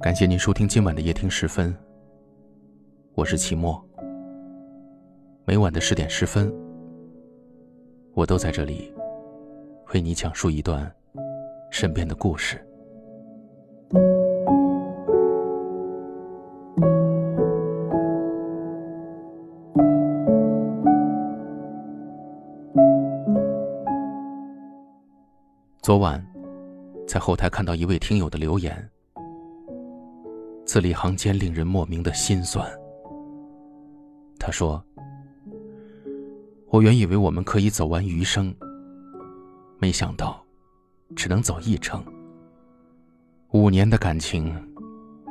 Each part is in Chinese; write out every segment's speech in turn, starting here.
感谢您收听今晚的夜听十分，我是齐墨。每晚的十点十分，我都在这里为你讲述一段身边的故事。昨晚，在后台看到一位听友的留言，字里行间令人莫名的心酸。他说：“我原以为我们可以走完余生，没想到只能走一程。五年的感情，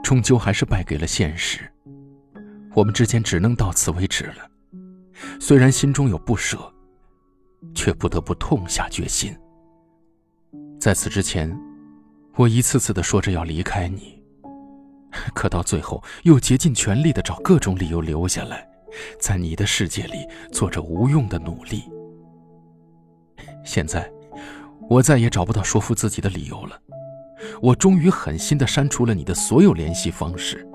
终究还是败给了现实。我们之间只能到此为止了。虽然心中有不舍，却不得不痛下决心。”在此之前，我一次次的说着要离开你，可到最后又竭尽全力的找各种理由留下来，在你的世界里做着无用的努力。现在，我再也找不到说服自己的理由了，我终于狠心的删除了你的所有联系方式，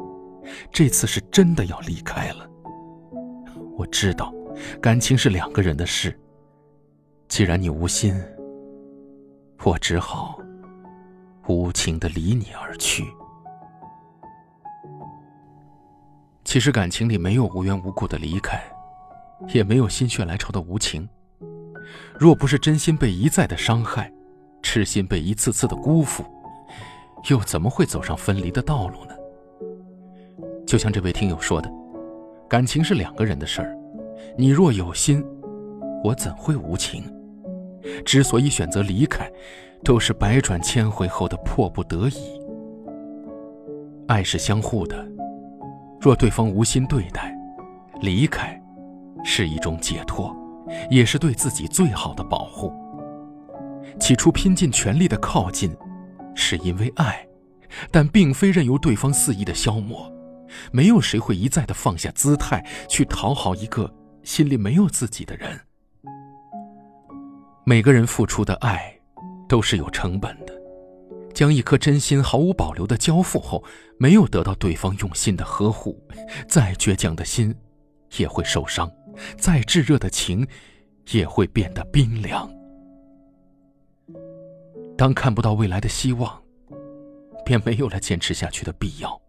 这次是真的要离开了。我知道，感情是两个人的事，既然你无心。我只好无情的离你而去。其实感情里没有无缘无故的离开，也没有心血来潮的无情。若不是真心被一再的伤害，痴心被一次次的辜负，又怎么会走上分离的道路呢？就像这位听友说的，感情是两个人的事儿，你若有心，我怎会无情？之所以选择离开，都是百转千回后的迫不得已。爱是相互的，若对方无心对待，离开是一种解脱，也是对自己最好的保护。起初拼尽全力的靠近，是因为爱，但并非任由对方肆意的消磨。没有谁会一再的放下姿态去讨好一个心里没有自己的人。每个人付出的爱，都是有成本的。将一颗真心毫无保留的交付后，没有得到对方用心的呵护，再倔强的心也会受伤，再炙热的情也会变得冰凉。当看不到未来的希望，便没有了坚持下去的必要。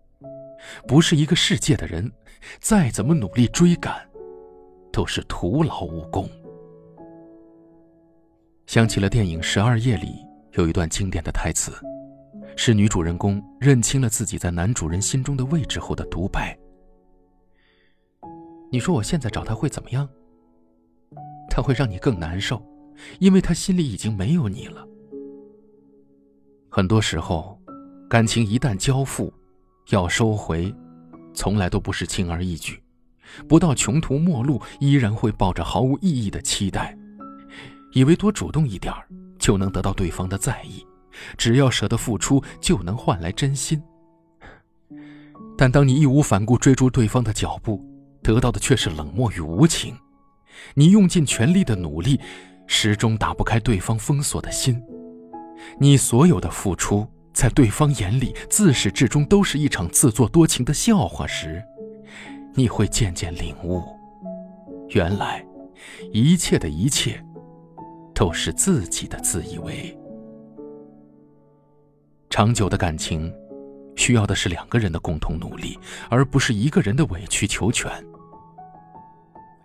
不是一个世界的人，再怎么努力追赶，都是徒劳无功。想起了电影《十二夜》里有一段经典的台词，是女主人公认清了自己在男主人心中的位置后的独白。你说我现在找他会怎么样？他会让你更难受，因为他心里已经没有你了。很多时候，感情一旦交付，要收回，从来都不是轻而易举。不到穷途末路，依然会抱着毫无意义的期待。以为多主动一点就能得到对方的在意，只要舍得付出就能换来真心。但当你义无反顾追逐对方的脚步，得到的却是冷漠与无情。你用尽全力的努力，始终打不开对方封锁的心。你所有的付出，在对方眼里自始至终都是一场自作多情的笑话时，你会渐渐领悟，原来一切的一切。都是自己的自以为。长久的感情，需要的是两个人的共同努力，而不是一个人的委曲求全。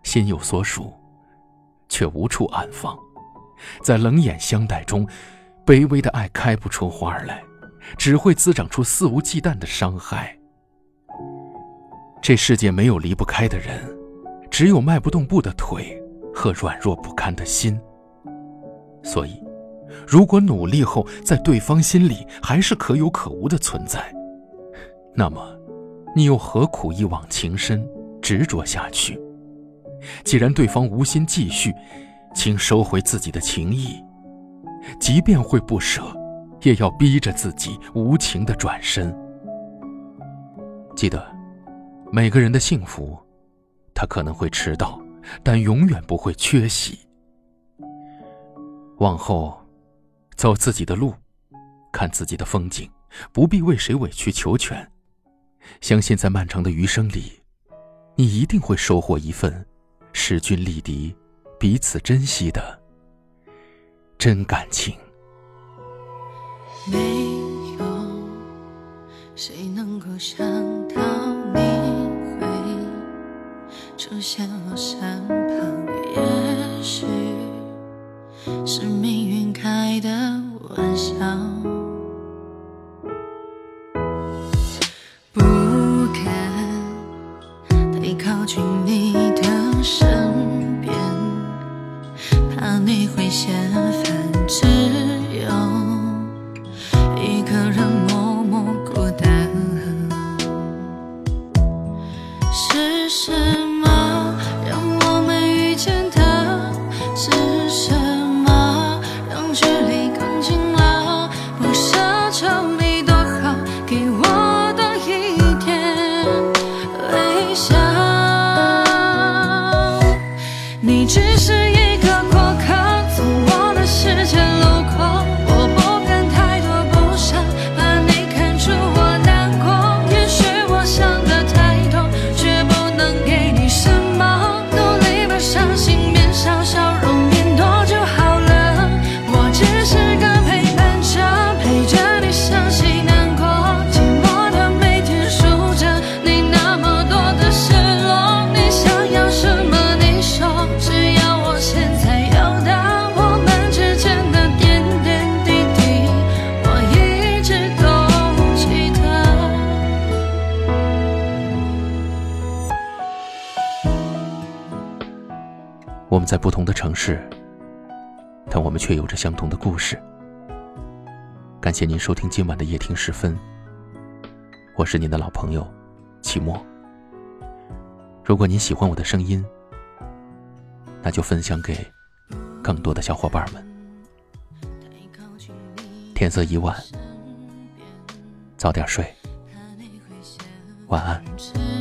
心有所属，却无处安放，在冷眼相待中，卑微的爱开不出花来，只会滋长出肆无忌惮的伤害。这世界没有离不开的人，只有迈不动步的腿和软弱不堪的心。所以，如果努力后在对方心里还是可有可无的存在，那么，你又何苦一往情深，执着下去？既然对方无心继续，请收回自己的情谊，即便会不舍，也要逼着自己无情的转身。记得，每个人的幸福，他可能会迟到，但永远不会缺席。往后，走自己的路，看自己的风景，不必为谁委曲求全。相信在漫长的余生里，你一定会收获一份势均力敌、彼此珍惜的真感情。没有谁能够想到你会出现我身旁，也许是命运开的玩笑。不敢太靠近你的身边，怕你会嫌烦，只有。一个人默默孤单，是什我们在不同的城市，但我们却有着相同的故事。感谢您收听今晚的夜听时分，我是您的老朋友齐墨。如果您喜欢我的声音，那就分享给更多的小伙伴们。天色已晚，早点睡，晚安。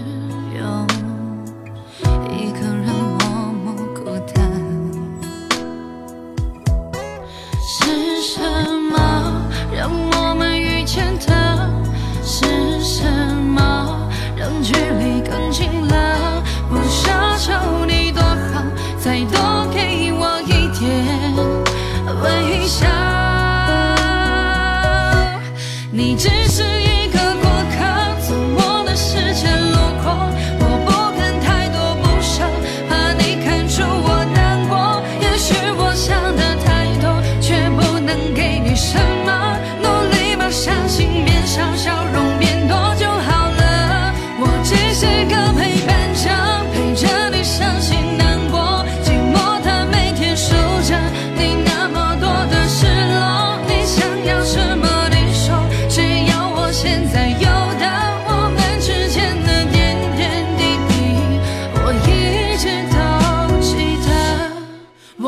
是什么让我们遇见的是什么让距离更近了？不奢求你多好再多给我一点微笑。你知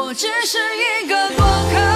我只是一个过客，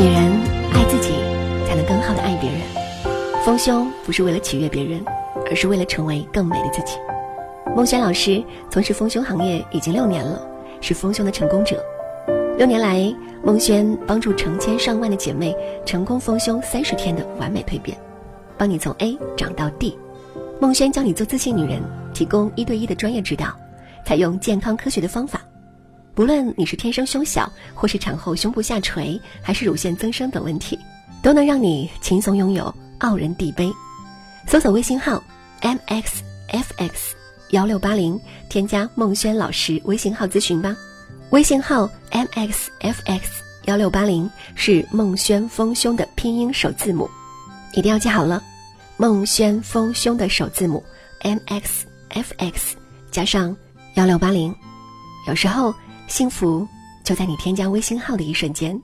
女人爱自己，才能更好的爱别人。丰胸不是为了取悦别人，而是为了成为更美的自己。孟轩老师从事丰胸行业已经六年了。是丰胸的成功者。六年来，孟轩帮助成千上万的姐妹成功丰胸三十天的完美蜕变，帮你从 A 长到 D。孟轩教你做自信女人，提供一对一的专业指导，采用健康科学的方法。不论你是天生胸小，或是产后胸部下垂，还是乳腺增生等问题，都能让你轻松拥有傲人地杯。搜索微信号 mxfx。幺六八零，添加孟轩老师微信号咨询吧。微信号 mxfx 幺六八零是孟轩丰胸的拼音首字母。一定要记好了，孟轩丰胸的首字母 M X F X 加上幺六八零。有时候，幸福就在你添加微信号的一瞬间。